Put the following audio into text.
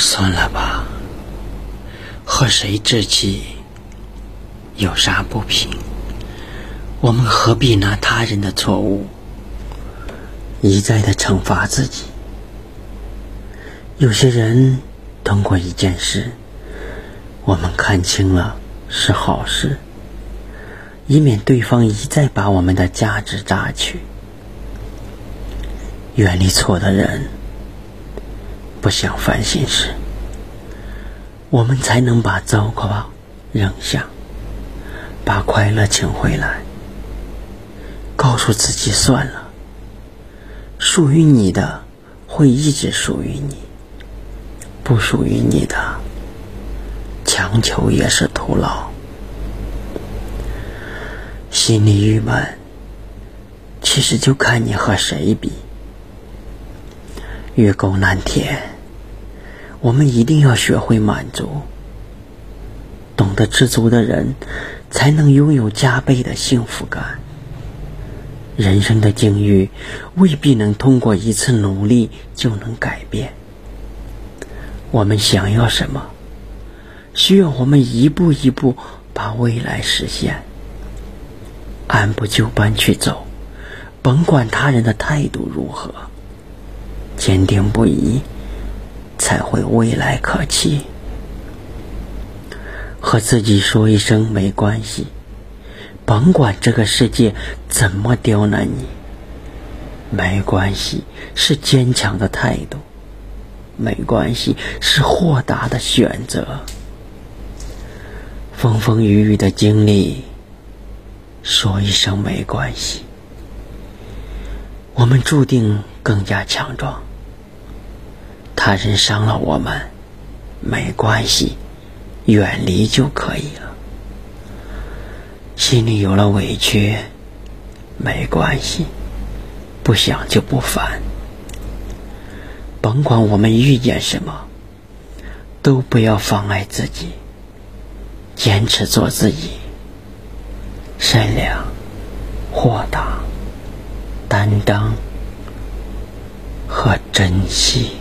算了吧，和谁置气有啥不平？我们何必拿他人的错误一再的惩罚自己？有些人通过一件事，我们看清了是好事，以免对方一再把我们的价值榨取。远离错的人，不想烦心事，我们才能把糟糕扔下，把快乐请回来。告诉自己算了，属于你的会一直属于你，不属于你的，强求也是徒劳。心里郁闷，其实就看你和谁比。月沟难填，我们一定要学会满足。懂得知足的人，才能拥有加倍的幸福感。人生的境遇未必能通过一次努力就能改变。我们想要什么，需要我们一步一步把未来实现，按部就班去走，甭管他人的态度如何，坚定不移，才会未来可期。和自己说一声没关系。甭管这个世界怎么刁难你，没关系，是坚强的态度；没关系，是豁达的选择。风风雨雨的经历，说一声没关系，我们注定更加强壮。他人伤了我们，没关系，远离就可以了。心里有了委屈，没关系，不想就不烦。甭管我们遇见什么，都不要妨碍自己，坚持做自己，善良、豁达、担当和珍惜。